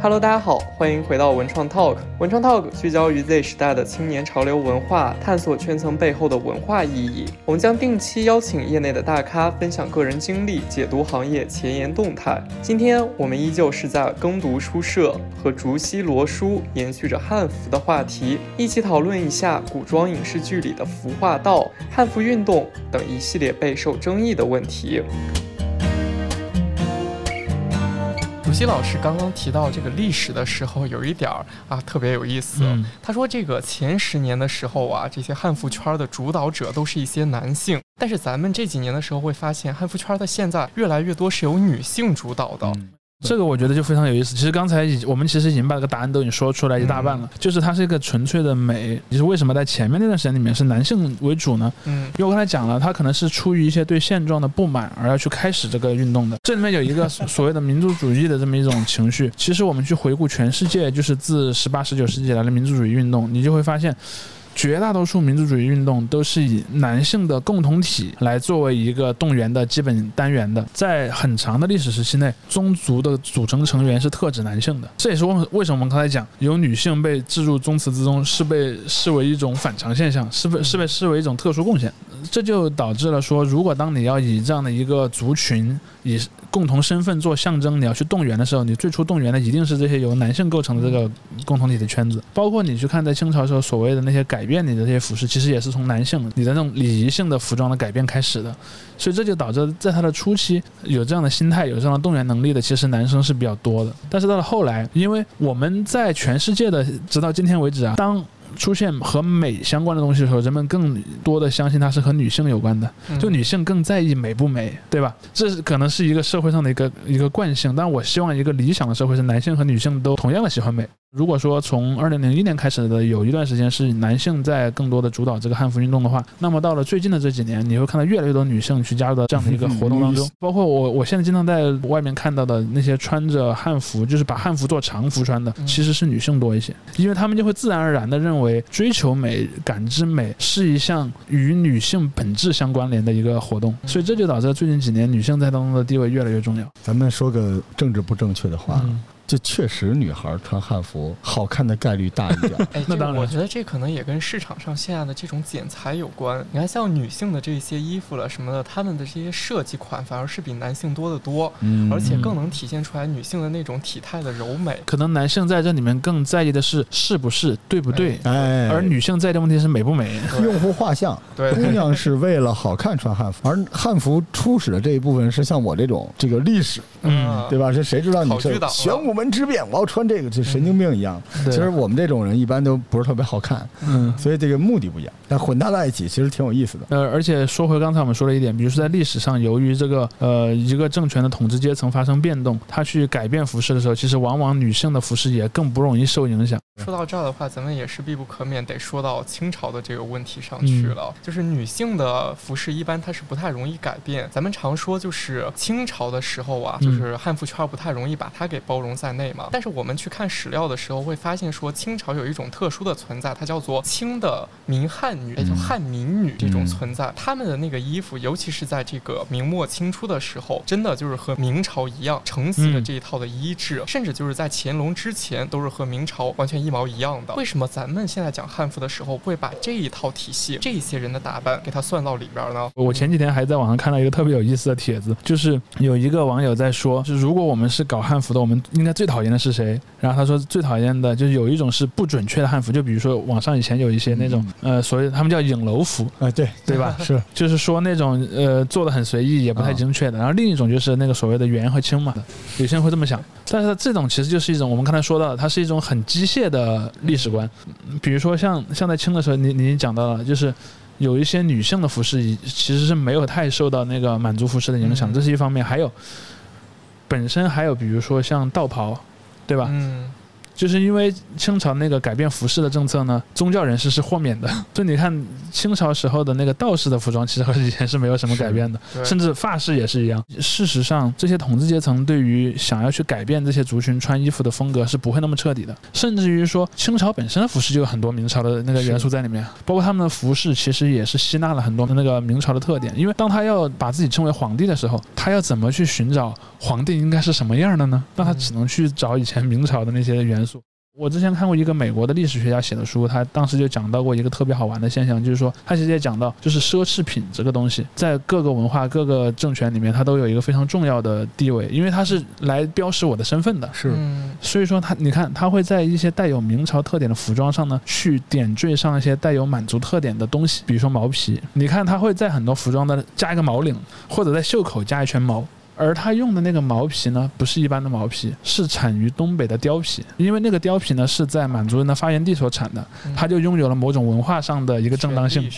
Hello，大家好，欢迎回到文创 Talk。文创 Talk 聚焦于 Z 时代的青年潮流文化，探索圈层背后的文化意义。我们将定期邀请业内的大咖分享个人经历，解读行业前沿动态。今天我们依旧是在耕读书社和竹溪罗书延续着汉服的话题，一起讨论一下古装影视剧里的服化道、汉服运动等一系列备受争议的问题。竹溪老师刚刚提到这个历史的时候，有一点儿啊特别有意思。他说，这个前十年的时候啊，这些汉服圈的主导者都是一些男性，但是咱们这几年的时候会发现，汉服圈的现在越来越多是由女性主导的。这个我觉得就非常有意思。其实刚才已我们其实已经把这个答案都已经说出来一大半了，就是它是一个纯粹的美。就是为什么在前面那段时间里面是男性为主呢？嗯，因为我刚才讲了，他可能是出于一些对现状的不满而要去开始这个运动的。这里面有一个 所谓的民族主义的这么一种情绪。其实我们去回顾全世界，就是自十八、十九世纪来的民族主义运动，你就会发现。绝大多数民族主义运动都是以男性的共同体来作为一个动员的基本单元的，在很长的历史时期内，宗族的组成成员是特指男性的。这也是为为什么我们刚才讲有女性被置入宗祠之中是被视为一种反常现象，是被是被视为一种特殊贡献。这就导致了说，如果当你要以这样的一个族群以共同身份做象征，你要去动员的时候，你最初动员的一定是这些由男性构成的这个共同体的圈子。包括你去看在清朝时候所谓的那些改。变你的这些服饰，其实也是从男性你的那种礼仪性的服装的改变开始的，所以这就导致在它的初期有这样的心态、有这样的动员能力的，其实男生是比较多的。但是到了后来，因为我们在全世界的直到今天为止啊，当出现和美相关的东西的时候，人们更多的相信它是和女性有关的，就女性更在意美不美，对吧？这是可能是一个社会上的一个一个惯性。但我希望一个理想的社会是男性和女性都同样的喜欢美。如果说从二零零一年开始的有一段时间是男性在更多的主导这个汉服运动的话，那么到了最近的这几年，你会看到越来越多女性去加入到这样的一个 活动当中。包括我，我现在经常在外面看到的那些穿着汉服，就是把汉服做长服穿的，其实是女性多一些，因为他们就会自然而然的认为追求美、感知美是一项与女性本质相关联的一个活动，所以这就导致最近几年女性在当中的地位越来越重要。咱们说个政治不正确的话。就确实，女孩穿汉服好看的概率大一点。哎，那当然，我觉得这可能也跟市场上现在的这种剪裁有关。你看，像女性的这些衣服了什么的，她们的这些设计款反而是比男性多得多，而且更能体现出来女性的那种体态的柔美。可能男性在这里面更在意的是是不是对不对，哎，而女性在意的问题是美不美。用户画像，对，姑娘是为了好看穿汉服，而汉服初始的这一部分是像我这种这个历史，嗯，对吧？这谁知道你是玄武门之变，我要穿。穿这个就神经病一样。其实我们这种人一般都不是特别好看，嗯，所以这个目的不一样，但混搭在一起其实挺有意思的。呃，而且说回刚才我们说的一点，比如说在历史上，由于这个呃一个政权的统治阶层发生变动，他去改变服饰的时候，其实往往女性的服饰也更不容易受影响。说到这儿的话，咱们也是必不可免得说到清朝的这个问题上去了。就是女性的服饰一般它是不太容易改变。咱们常说就是清朝的时候啊，就是汉服圈不太容易把它给包容在内嘛。但是我们去看史料的时候，会发现说清朝有一种特殊的存在，它叫做清的民汉女，也就汉民女这种存在。她们的那个衣服，尤其是在这个明末清初的时候，真的就是和明朝一样承袭了这一套的衣制，甚至就是在乾隆之前都是和明朝完全一。毛一样的，为什么咱们现在讲汉服的时候会把这一套体系、这些人的打扮给它算到里边呢？我前几天还在网上看到一个特别有意思的帖子，就是有一个网友在说，就如果我们是搞汉服的，我们应该最讨厌的是谁？然后他说最讨厌的就是有一种是不准确的汉服，就比如说网上以前有一些那种呃，所谓他们叫影楼服啊，对对吧？是，就是说那种呃做的很随意，也不太精确的。然后另一种就是那个所谓的圆和清嘛，有些人会这么想，但是这种其实就是一种我们刚才说到的，它是一种很机械的历史观。比如说像像在清的时候，你你讲到了，就是有一些女性的服饰其实是没有太受到那个满族服饰的影响，这是一方面。还有本身还有比如说像道袍，对吧？嗯。就是因为清朝那个改变服饰的政策呢，宗教人士是豁免的。所以你看清朝时候的那个道士的服装，其实和以前是没有什么改变的，甚至发饰也是一样。事实上，这些统治阶层对于想要去改变这些族群穿衣服的风格是不会那么彻底的，甚至于说清朝本身的服饰就有很多明朝的那个元素在里面，包括他们的服饰其实也是吸纳了很多的那个明朝的特点。因为当他要把自己称为皇帝的时候，他要怎么去寻找皇帝应该是什么样的呢？那他只能去找以前明朝的那些元素。我之前看过一个美国的历史学家写的书，他当时就讲到过一个特别好玩的现象，就是说他其实也讲到，就是奢侈品这个东西在各个文化、各个政权里面，它都有一个非常重要的地位，因为它是来标识我的身份的。是，所以说他，你看他会在一些带有明朝特点的服装上呢，去点缀上一些带有满族特点的东西，比如说毛皮。你看他会在很多服装的加一个毛领，或者在袖口加一圈毛。而他用的那个毛皮呢，不是一般的毛皮，是产于东北的貂皮。因为那个貂皮呢是在满族人的发源地所产的，他就拥有了某种文化上的一个正当性，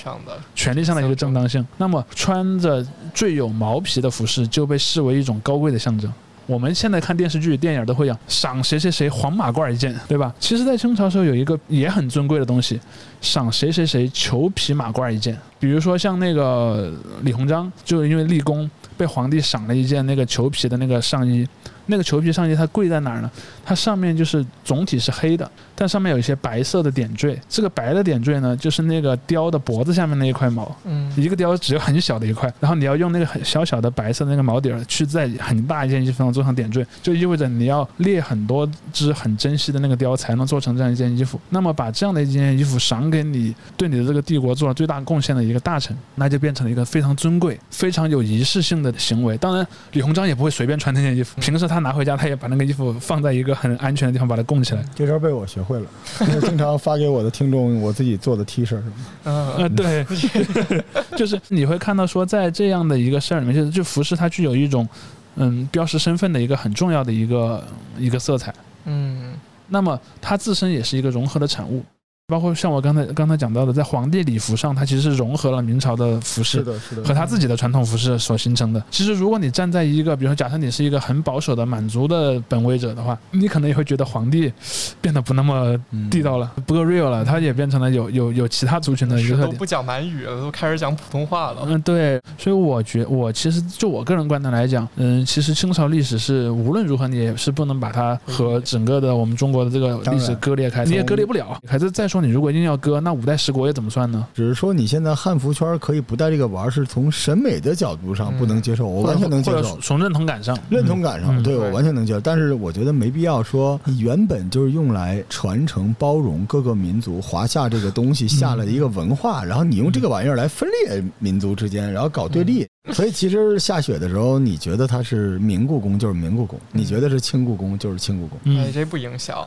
权利上的一个正当性。那么穿着最有毛皮的服饰就被视为一种高贵的象征。我们现在看电视剧、电影都会讲赏谁谁谁黄马褂一件，对吧？其实，在清朝时候有一个也很尊贵的东西，赏谁谁谁裘皮马褂一件。比如说像那个李鸿章，就因为立功。被皇帝赏了一件那个裘皮的那个上衣。那个裘皮上衣它贵在哪儿呢？它上面就是总体是黑的，但上面有一些白色的点缀。这个白的点缀呢，就是那个貂的脖子下面那一块毛。嗯，一个貂只有很小的一块，然后你要用那个很小小的白色的那个毛底儿去在很大一件衣服上做上点缀，就意味着你要列很多只很珍惜的那个貂才能做成这样一件衣服。那么把这样的一件衣服赏给你对你的这个帝国做了最大贡献的一个大臣，那就变成了一个非常尊贵、非常有仪式性的行为。当然，李鸿章也不会随便穿那件衣服，平时他。拿回家，他也把那个衣服放在一个很安全的地方，把它供起来。这招被我学会了，因为经常发给我的听众我自己做的 T 恤什么。嗯，对，就是你会看到说，在这样的一个事儿里面，就是就服饰它具有一种嗯标识身份的一个很重要的一个一个色彩。嗯，那么它自身也是一个融合的产物。包括像我刚才刚才讲到的，在皇帝礼服上，它其实是融合了明朝的服饰和他自己的传统服饰所形成的。其实，如果你站在一个，比如说，假设你是一个很保守的满族的本位者的话，你可能也会觉得皇帝变得不那么地道了，不够 real 了，他也变成了有有有其他族群的一个特点。都不讲满语了，都开始讲普通话了。嗯，对。所以我觉我其实就我个人观点来讲，嗯，其实清朝历史是无论如何你也是不能把它和整个的我们中国的这个历史割裂开，你也割裂不了。还是再说。你如果硬要割，那五代十国又怎么算呢？只是说你现在汉服圈可以不带这个玩，是从审美的角度上不能接受，我完全能接受。从认同感上，认同感上，对我完全能接受。但是我觉得没必要说，你原本就是用来传承、包容各个民族，华夏这个东西下了一个文化，然后你用这个玩意儿来分裂民族之间，然后搞对立。所以其实下雪的时候，你觉得它是明故宫就是明故宫，你觉得是清故宫就是清故宫，哎，这不影响。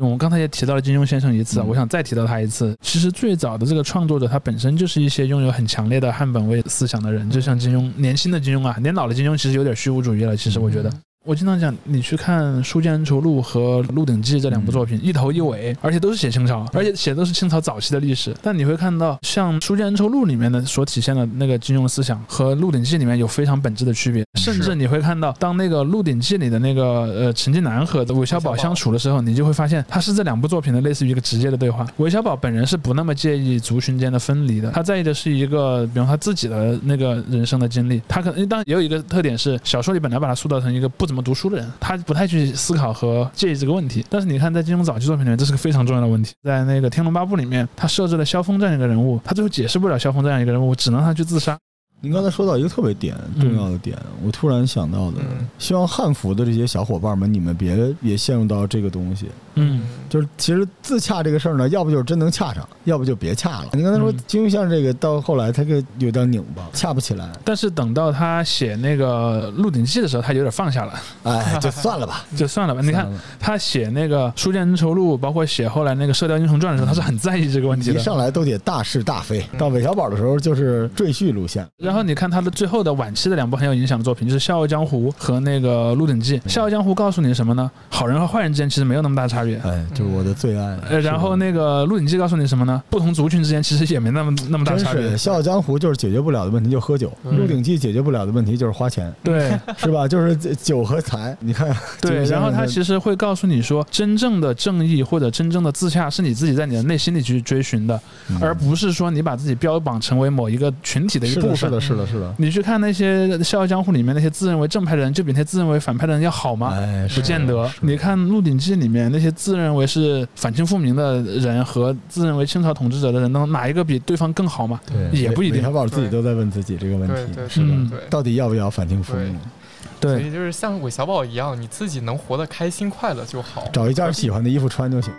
我们刚才也提到了金庸先生一次，我想再提到他一次。其实最早的这个创作者，他本身就是一些拥有很强烈的汉本位思想的人，就像金庸，年轻的金庸啊，年老的金庸其实有点虚无主义了。其实我觉得。我经常讲，你去看《书剑恩仇录》和《鹿鼎记》这两部作品，一头一尾，而且都是写清朝，而且写的都是清朝早期的历史。但你会看到，像《书剑恩仇录》里面的所体现的那个金庸思想，和《鹿鼎记》里面有非常本质的区别。甚至你会看到，当那个《鹿鼎记》里的那个呃陈近南和韦小宝相处的时候，你就会发现，他是这两部作品的类似于一个直接的对话。韦小宝本人是不那么介意族群间的分离的，他在意的是一个，比方他自己的那个人生的经历。他可能当然也有一个特点是，小说里本来把他塑造成一个不怎么读书的人。他不太去思考和介意这个问题，但是你看，在金庸早期作品里面，这是个非常重要的问题。在那个《天龙八部》里面，他设置了萧峰这样一个人物，他最后解释不了萧峰这样一个人物，只能他去自杀。您刚才说到一个特别点重要的点，我突然想到的，希望汉服的这些小伙伴们，你们别也陷入到这个东西。嗯，就是其实自洽这个事儿呢，要不就是真能洽上，要不就别洽了。你刚才说金庸像这个，到后来他个有点拧巴，洽不起来。但是等到他写那个《鹿鼎记》的时候，他有点放下了。哎，就算了吧，就算了吧。你看他写那个《书剑恩仇录》，包括写后来那个《射雕英雄传》的时候，他是很在意这个问题的。一上来都得大是大非，到韦小宝的时候就是赘婿路线。然后你看他的最后的晚期的两部很有影响的作品，就是《笑傲江湖》和那个《鹿鼎记》。《笑傲江湖》告诉你什么呢？好人和坏人之间其实没有那么大差别。哎，就是我的最爱。呃，然后那个《鹿鼎记》告诉你什么呢？不同族群之间其实也没那么那么大差别。笑傲江湖就是解决不了的问题就喝酒，《鹿鼎记》解决不了的问题就是花钱，对，是吧？就是酒和财。你看，对。然后他其实会告诉你说，真正的正义或者真正的自洽是你自己在你的内心里去追寻的，而不是说你把自己标榜成为某一个群体的一部分。是的，是的，是的。是的你去看那些《笑傲江湖》里面那些自认为正派的人，就比那些自认为反派的人要好吗？哎，不见得。你看《鹿鼎记》里面那些自认为是反清复明的人和自认为清朝统治者的人，能哪一个比对方更好吗？对，也不一定。小宝自己都在问自己这个问题，是的，到底要不要反清复明？对，所以就是像韦小宝一样，你自己能活得开心快乐就好，找一件喜欢的衣服穿就行。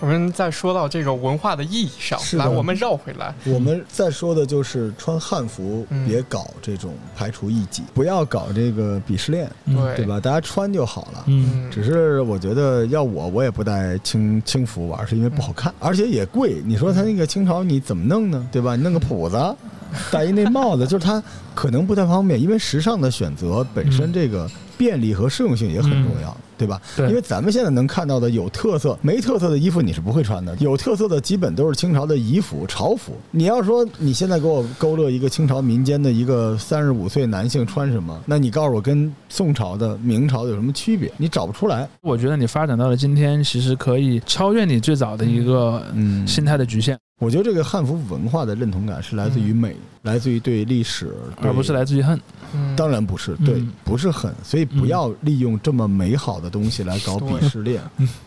我们再说到这个文化的意义上来，我们绕回来。我们再说的就是穿汉服，别搞这种排除异己，不要搞这个鄙视链，对吧？大家穿就好了。嗯，只是我觉得要我，我也不带清清服玩，是因为不好看，而且也贵。你说他那个清朝你怎么弄呢？对吧？你弄个谱子，戴一那帽子，就是他可能不太方便，因为时尚的选择本身这个。便利和适用性也很重要，对吧？对，因为咱们现在能看到的有特色、没特色的衣服，你是不会穿的。有特色的基本都是清朝的仪服、朝服。你要说你现在给我勾勒一个清朝民间的一个三十五岁男性穿什么，那你告诉我跟宋朝的、明朝的有什么区别？你找不出来。我觉得你发展到了今天，其实可以超越你最早的一个嗯心态的局限。我觉得这个汉服文化的认同感是来自于美，来自于对历史，而不是来自于恨。当然不是，对，不是恨，所以不要利用这么美好的东西来搞鄙视链，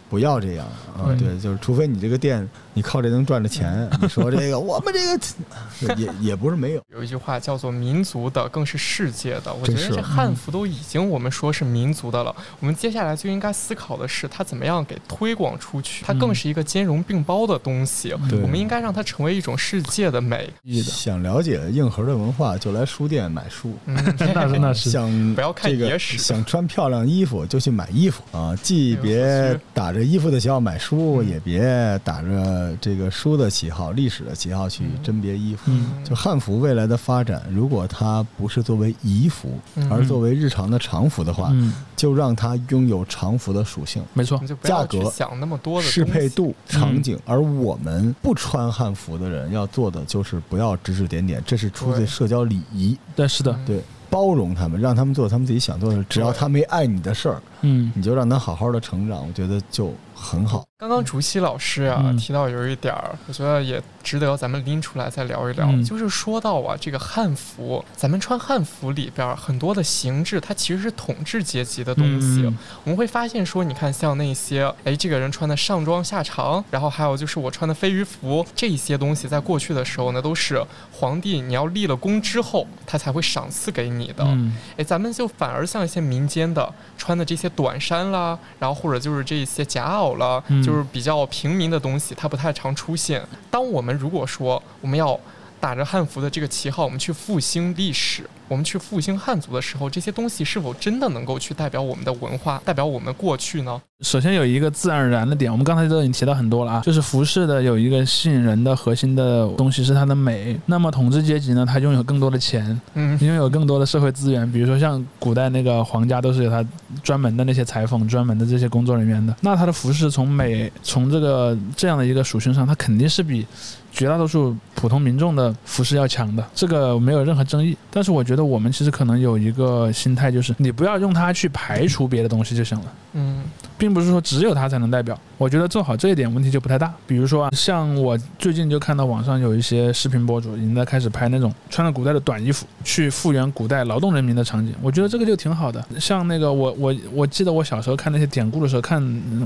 不要这样啊！对，就是除非你这个店。你靠这能赚着钱？你说这个，我们这个也也不是没有。有一句话叫做“民族的更是世界的”，我觉得这汉服都已经我们说是民族的了。我们接下来就应该思考的是，它怎么样给推广出去？它更是一个兼容并包的东西。我们应该让它成为一种世界的美。想了解硬核的文化，就来书店买书。那是那是。想不要看野史，想穿漂亮衣服就去买衣服啊！既别打着衣服的旗号买书，也别打着。这个书的旗号、历史的旗号去甄别衣服，就汉服未来的发展，如果它不是作为仪服，而作为日常的常服的话，就让它拥有常服的属性。没错，价格、想那么多的适配度、场景。而我们不穿汉服的人要做的就是不要指指点点，这是出自社交礼仪。对，是的，对，包容他们，让他们做他们自己想做的，只要他没碍你的事儿，嗯，你就让他好好的成长，我觉得就很好。刚刚竹溪老师啊提到有一点儿，我觉得也值得咱们拎出来再聊一聊。就是说到啊，这个汉服，咱们穿汉服里边很多的形制，它其实是统治阶级的东西。我们会发现说，你看像那些，哎，这个人穿的上装下长，然后还有就是我穿的飞鱼服，这些东西在过去的时候呢，都是皇帝你要立了功之后，他才会赏赐给你的。哎，咱们就反而像一些民间的穿的这些短衫啦，然后或者就是这些夹袄啦。就就是比较平民的东西，它不太常出现。当我们如果说我们要打着汉服的这个旗号，我们去复兴历史。我们去复兴汉族的时候，这些东西是否真的能够去代表我们的文化，代表我们过去呢？首先有一个自然而然的点，我们刚才都已经提到很多了啊，就是服饰的有一个吸引人的核心的东西是它的美。那么统治阶级呢，他拥有更多的钱，嗯，拥有更多的社会资源，比如说像古代那个皇家都是有他专门的那些裁缝、专门的这些工作人员的。那它的服饰从美，从这个这样的一个属性上，它肯定是比绝大多数普通民众的服饰要强的，这个没有任何争议。但是我觉得。我们其实可能有一个心态，就是你不要用它去排除别的东西就行了。嗯。并不是说只有它才能代表，我觉得做好这一点问题就不太大。比如说啊，像我最近就看到网上有一些视频博主已经在开始拍那种穿着古代的短衣服去复原古代劳动人民的场景，我觉得这个就挺好的。像那个我我我记得我小时候看那些典故的时候，看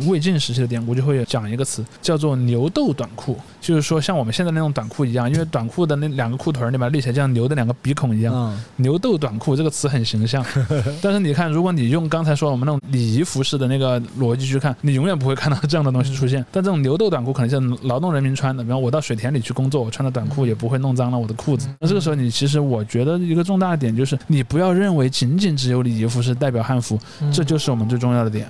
魏晋时期的典故就会讲一个词叫做牛斗短裤，就是说像我们现在那种短裤一样，因为短裤的那两个裤腿儿里面立起来像牛的两个鼻孔一样，牛斗短裤这个词很形象。但是你看，如果你用刚才说我们那种礼仪服饰的那个。逻辑去看，你永远不会看到这样的东西出现。但这种牛豆短裤可能是劳动人民穿的，比方我到水田里去工作，我穿的短裤也不会弄脏了我的裤子。那这个时候，你其实我觉得一个重大的点就是，你不要认为仅仅只有礼仪服是代表汉服，这就是我们最重要的点。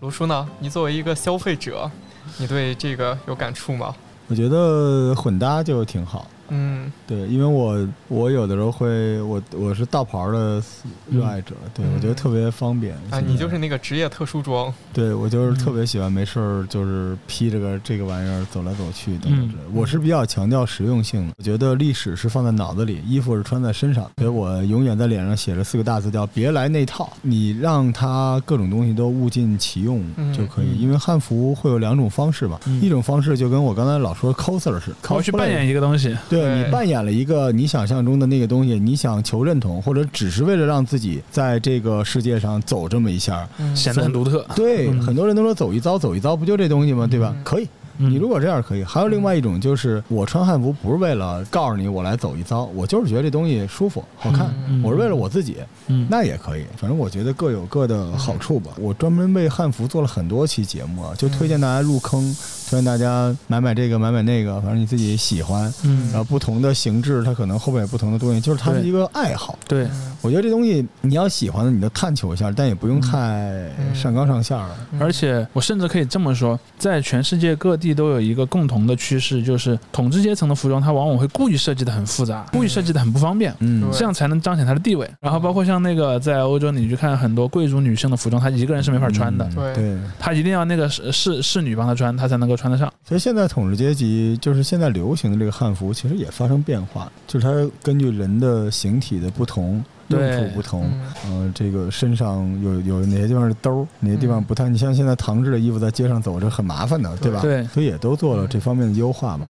卢叔呢？你作为一个消费者，你对这个有感触吗？我觉得混搭就挺好。嗯，对，因为我我有的时候会，我我是道袍的热爱者，对我觉得特别方便啊。你就是那个职业特殊装，对我就是特别喜欢没事儿就是披着个这个玩意儿走来走去的。我是比较强调实用性的，我觉得历史是放在脑子里，衣服是穿在身上，所以我永远在脸上写着四个大字叫“别来那套”。你让它各种东西都物尽其用就可以，因为汉服会有两种方式吧，一种方式就跟我刚才老说 coser 似的，我去扮演一个东西，对你扮演了一个你想象中的那个东西，你想求认同，或者只是为了让自己在这个世界上走这么一下，显得很独特。对，很多人都说走一遭，走一遭，不就这东西吗？对吧？可以。你如果这样可以，还有另外一种，就是我穿汉服不是为了告诉你我来走一遭，我就是觉得这东西舒服好看，我是为了我自己，那也可以。反正我觉得各有各的好处吧。我专门为汉服做了很多期节目啊，就推荐大家入坑，推荐大家买买这个买买那个，反正你自己喜欢。嗯然后不同的形制，它可能后面有不同的东西，就是它是一个爱好。对，我觉得这东西你要喜欢的，你就探求一下，但也不用太上纲上线了。而且我甚至可以这么说，在全世界各地。都有一个共同的趋势，就是统治阶层的服装，它往往会故意设计的很复杂，故意设计的很不方便，嗯，这样才能彰显它的地位。然后包括像那个在欧洲，你去看很多贵族女性的服装，她一个人是没法穿的，对，她一定要那个侍侍女帮她穿，她才能够穿得上。所以现在统治阶级就是现在流行的这个汉服，其实也发生变化，就是它根据人的形体的不同。用处不同，嗯，这个身上有有哪些地方是兜儿，哪些地方不太？你像现在唐制的衣服在街上走着很麻烦的，对吧？对，所以也都做了这方面的优化嘛。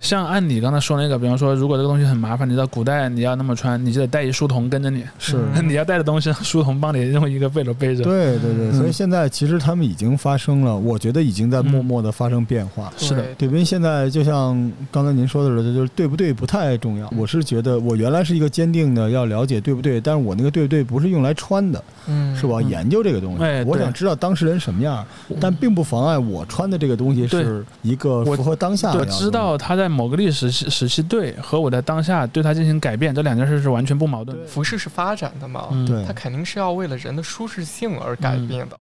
像按你刚才说那个，比方说，如果这个东西很麻烦，你到古代你要那么穿，你就得带一书童跟着你。是，你要带的东西，书童帮你用一个背篓背着。对对对，所以现在其实他们已经发生了，我觉得已经在默默的发生变化。是的，对，因为现在就像刚才您说的似的，就是对不对不太重要。我是觉得我原来是一个坚定的要了解对不对，但是我那个对不对不是用来穿的，嗯，是吧？研究这个东西，我想知道当事人什么样，但并不妨碍我穿的这个东西是一个符合当下的。我知道他在某个历史时期对和我在当下对它进行改变，这两件事是完全不矛盾。服饰是发展的嘛，对，它肯定是要为了人的舒适性而改变的。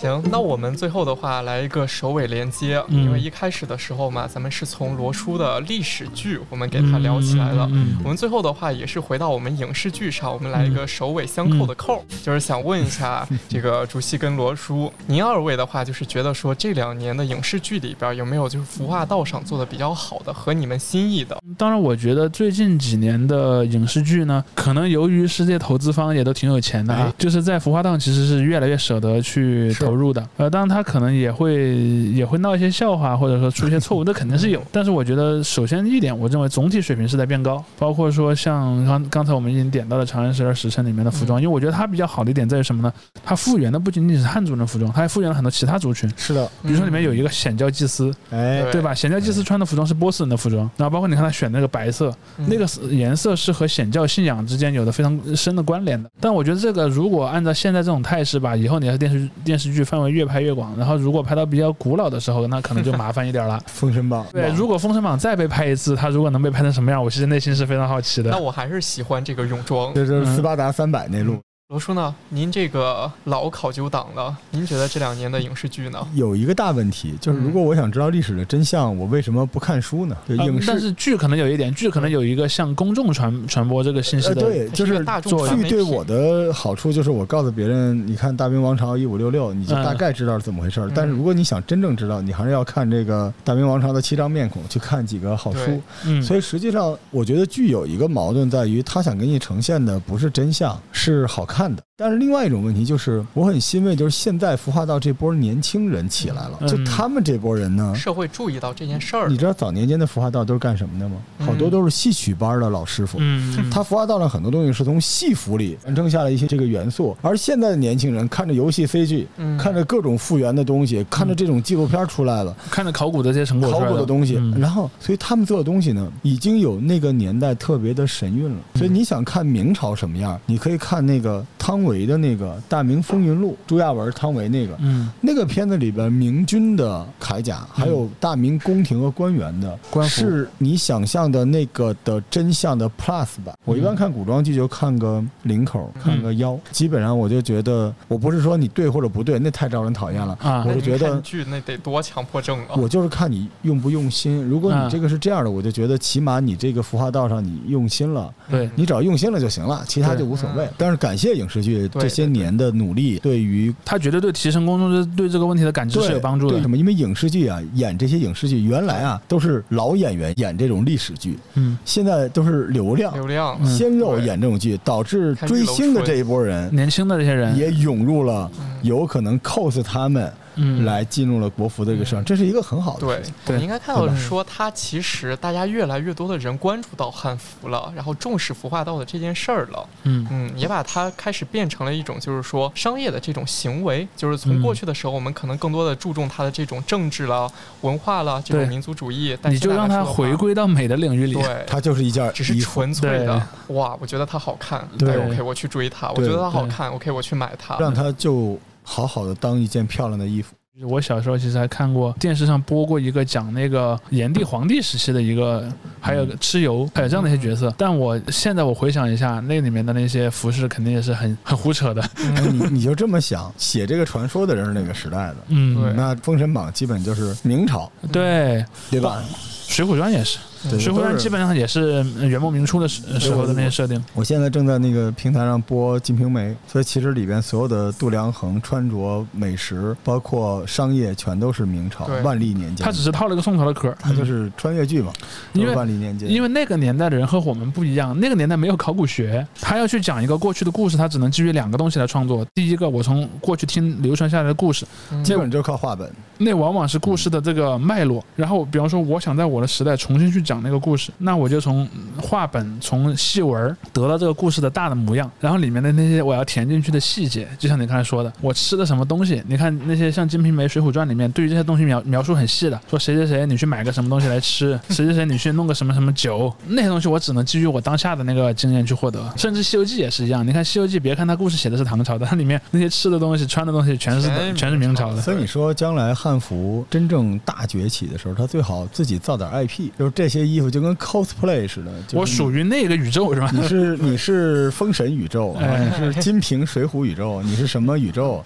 行，那我们最后的话来一个首尾连接，因为一开始的时候嘛，咱们是从罗叔的历史剧，我们给他聊起来了。我们最后的话也是回到我们影视剧上，我们来一个首尾相扣的扣，就是想问一下 这个主席跟罗叔，您二位的话就是觉得说这两年的影视剧里边有没有就是服化道上做的比较好的和你们心意的？当然，我觉得最近几年的影视剧呢，可能由于世界投资方也都挺有钱的啊，就是在服化档其实是越来越舍得去。投入的，呃，当然他可能也会也会闹一些笑话，或者说出一些错误，这肯定是有。但是我觉得，首先一点，我认为总体水平是在变高。包括说像刚刚才我们已经点到的《长安十二时辰》里面的服装，因为我觉得它比较好的一点在于什么呢？它复原的不仅仅是汉族人的服装，它还复原了很多其他族群。是的，比如说里面有一个显教祭司，哎，对吧？显教祭司穿的服装是波斯人的服装，然后包括你看他选那个白色，那个颜色是和显教信仰之间有着非常深的关联的。但我觉得这个如果按照现在这种态势吧，以后你要电视电视剧范围越越拍越广，然后如果拍到比较古老的时候，那可能就麻烦一点了。封神榜，对，如果封神榜再被拍一次，它如果能被拍成什么样，我其实内心是非常好奇的。那我还是喜欢这个泳装，就是斯巴达三百那路。罗叔呢？您这个老考究党了，您觉得这两年的影视剧呢？有一个大问题，就是如果我想知道历史的真相，我为什么不看书呢？影视，但是剧可能有一点，剧可能有一个向公众传传播这个信息的，对，就是大众剧对我的好处就是我告诉别人，你看《大明王朝一五六六》，你就大概知道是怎么回事儿。但是如果你想真正知道，你还是要看这个《大明王朝的七张面孔》，去看几个好书。嗯，所以实际上，我觉得剧有一个矛盾在于，他想给你呈现的不是真相，是好看的。但是另外一种问题就是，我很欣慰，就是现在孵化到这波年轻人起来了，就他们这波人呢，社会注意到这件事儿。你知道早年间的孵化道都是干什么的吗？好多都是戏曲班的老师傅，嗯他孵化道上很多东西是从戏服里传承下来一些这个元素，而现在的年轻人看着游戏 CG，看着各种复原的东西，看着这种纪录片出来了，看着考古的这些成果，考古的东西，然后所以他们做的东西呢，已经有那个年代特别的神韵了。所以你想看明朝什么样，你可以看那个汤唯的那个《大明风云录》，朱亚文、汤唯那个，嗯，那个片子里边明军的铠甲，还有大明宫廷和官员的，是你想象的那个的真相的 plus 版。我一般看古装剧就看个领口，看个腰，基本上我就觉得，我不是说你对或者不对，那太招人讨厌了。啊！我是觉得剧那得多强迫症啊！我就是看你用不用心。如果你这个是这样的，我就觉得起码你这个服化道上你用心了，对。你只要用心了就行了，其他就无所谓。但是感谢影视剧这些年的努力，对于他绝对对提升公众对这个问题的感知是有帮助的。为什么？因为影视剧啊，演这些影视剧原来啊都是老演员演这种历史剧，嗯，现在都是流量流量鲜肉演这种剧，导致追星的这一波人，年轻的这些人也涌入了，有可能 cos 他们。嗯，来进入了国服的这个市场，这是一个很好的。对，我们应该看到是说，它其实大家越来越多的人关注到汉服了，然后重视服化道的这件事儿了。嗯嗯，也把它开始变成了一种，就是说商业的这种行为。就是从过去的时候，我们可能更多的注重它的这种政治了、文化了这种民族主义。你就让它回归到美的领域里，对，它就是一件只是纯粹的哇，我觉得它好看，对，OK，我去追它。我觉得它好看，OK，我去买它，让它就。好好的当一件漂亮的衣服。我小时候其实还看过电视上播过一个讲那个炎帝皇帝时期的一个，还有蚩尤，还有这样的一些角色。但我现在我回想一下，那里面的那些服饰肯定也是很很胡扯的。你你就这么想，写这个传说的人是哪个时代的？嗯，那《封神榜》基本就是明朝，对对吧？《水浒传》也是。水浒传基本上也是元末明初的时时候的那些设定。我现在正在那个平台上播《金瓶梅》，所以其实里边所有的度量衡、穿着、美食，包括商业，全都是明朝万历年间。他只是套了个宋朝的壳，他就是穿越剧嘛。因为万历年间，因为那个年代的人和我们不一样，那个年代没有考古学，他要去讲一个过去的故事，他只能基于两个东西来创作。第一个，我从过去听流传下来的故事，基本就靠话本。那往往是故事的这个脉络。然后，比方说，我想在我的时代重新去讲那个故事，那。我就从画本、从戏文得到这个故事的大的模样，然后里面的那些我要填进去的细节，就像你刚才说的，我吃的什么东西？你看那些像《金瓶梅》《水浒传》里面对于这些东西描描述很细的，说谁谁谁你去买个什么东西来吃，谁谁谁你去弄个什么什么酒，那些东西我只能基于我当下的那个经验去获得。甚至《西游记》也是一样，你看《西游记》，别看它故事写的是唐朝的，它里面那些吃的东西、穿的东西全是全是明朝的。所以你说将来汉服真正大崛起的时候，他最好自己造点 IP，就是这些衣服就跟 cosplay 似的。我属于那个宇宙是吧？你是你是封神宇宙，你是金瓶水浒宇宙，你是什么宇宙？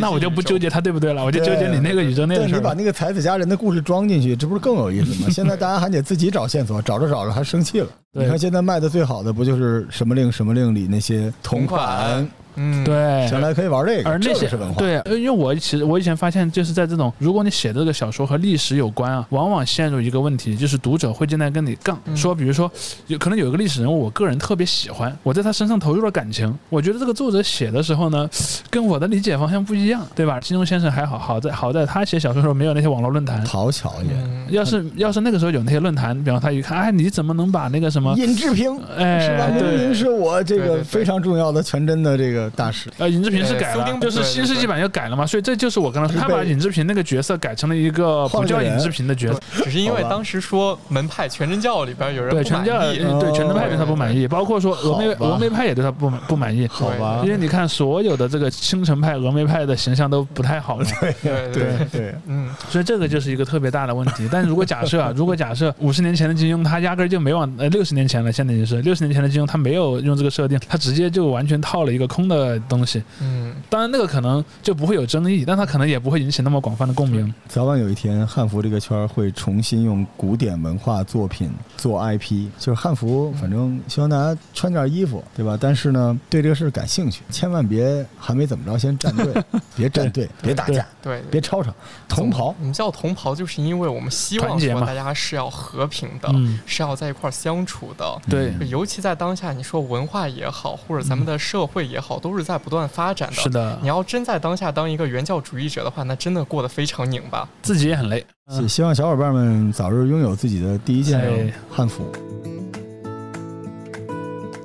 那我就不纠结他对不对了，我就纠结你那个宇宙那个。你把那个才子佳人的故事装进去，这不是更有意思吗？现在大家还得自己找线索，找着找着还生气了。你看现在卖的最好的不就是什么令什么令里那些同款？嗯，对，将来可以玩这个，而那些是文化。对，因为我其实我以前发现，就是在这种，如果你写的这个小说和历史有关啊，往往陷入一个问题，就是读者会进来跟你杠，说，比如说，有可能有一个历史人物，我个人特别喜欢，我在他身上投入了感情，我觉得这个作者写的时候呢，跟我的理解方向不一样，对吧？金庸先生还好，好在好在他写小说的时候没有那些网络论坛，讨巧一点。要是要是那个时候有那些论坛，比方他一看，哎，你怎么能把那个什么尹志平，哎，是吧？明明是我这个非常重要的全真的这个大师，呃，尹。志平是改了，就是新世纪版又改了嘛，所以这就是我刚刚说，他把尹志平那个角色改成了一个不叫尹志平的角色，只是因为当时说门派全真教里边有人对全教对全真派对他不满意，包括说峨眉峨眉派也对他不不满意，好吧？因为你看所有的这个青城派峨眉派的形象都不太好，对对对对，嗯，所以这个就是一个特别大的问题。但是如果假设啊，如果假设五十年前的金庸他压根就没往呃六十年前了，现在就是六十年前的金庸他没有用这个设定，他直接就完全套了一个空的东西，嗯，当然。那个可能就不会有争议，但它可能也不会引起那么广泛的共鸣。早晚有一天，汉服这个圈会重新用古典文化作品做 IP，就是汉服，反正希望大家穿件衣服，对吧？但是呢，对这个事感兴趣，千万别还没怎么着先站队，别站队，别打架，对，别吵吵。同袍，我们叫同袍，就是因为我们希望说大家是要和平的，是要在一块相处的。对，尤其在当下，你说文化也好，或者咱们的社会也好，都是在不断发展的。是的。你要真在当下当一个原教主义者的话，那真的过得非常拧巴，自己也很累。希望小伙伴们早日拥有自己的第一件汉服。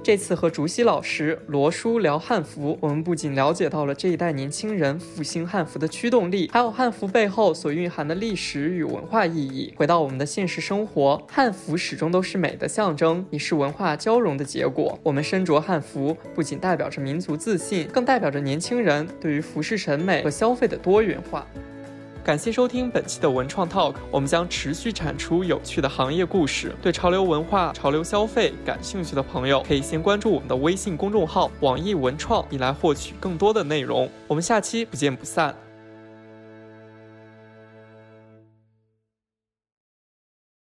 这次和竹溪老师罗叔聊汉服，我们不仅了解到了这一代年轻人复兴汉服的驱动力，还有汉服背后所蕴含的历史与文化意义。回到我们的现实生活，汉服始终都是美的象征，也是文化交融的结果。我们身着汉服，不仅代表着民族自信，更代表着年轻人对于服饰审美和消费的多元化。感谢收听本期的文创 Talk，我们将持续产出有趣的行业故事。对潮流文化、潮流消费感兴趣的朋友，可以先关注我们的微信公众号“网易文创”，以来获取更多的内容。我们下期不见不散。